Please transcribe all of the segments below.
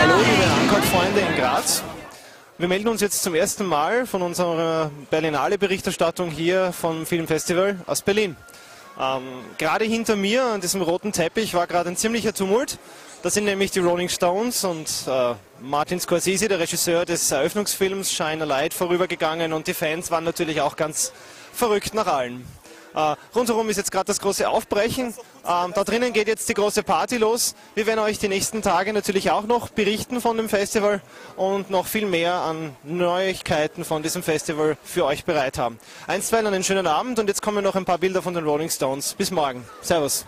Hallo, liebe Ankommt-Freunde in Graz. Wir melden uns jetzt zum ersten Mal von unserer Berlinale-Berichterstattung hier vom Filmfestival aus Berlin. Ähm, gerade hinter mir an diesem roten Teppich war gerade ein ziemlicher Tumult. Das sind nämlich die Rolling Stones und äh, Martin Scorsese, der Regisseur des Eröffnungsfilms Shine a Light, vorübergegangen und die Fans waren natürlich auch ganz verrückt nach allen. Äh, rundherum ist jetzt gerade das große Aufbrechen. Ähm, da drinnen geht jetzt die große Party los. Wir werden euch die nächsten Tage natürlich auch noch berichten von dem Festival und noch viel mehr an Neuigkeiten von diesem Festival für euch bereit haben. Einstweilen einen schönen Abend und jetzt kommen noch ein paar Bilder von den Rolling Stones. Bis morgen. Servus.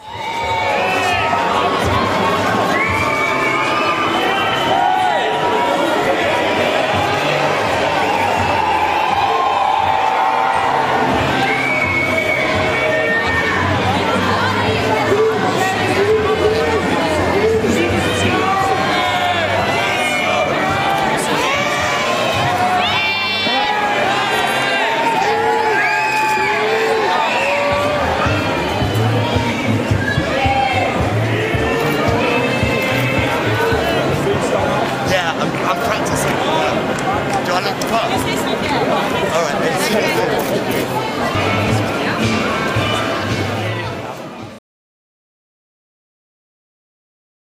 Fuck.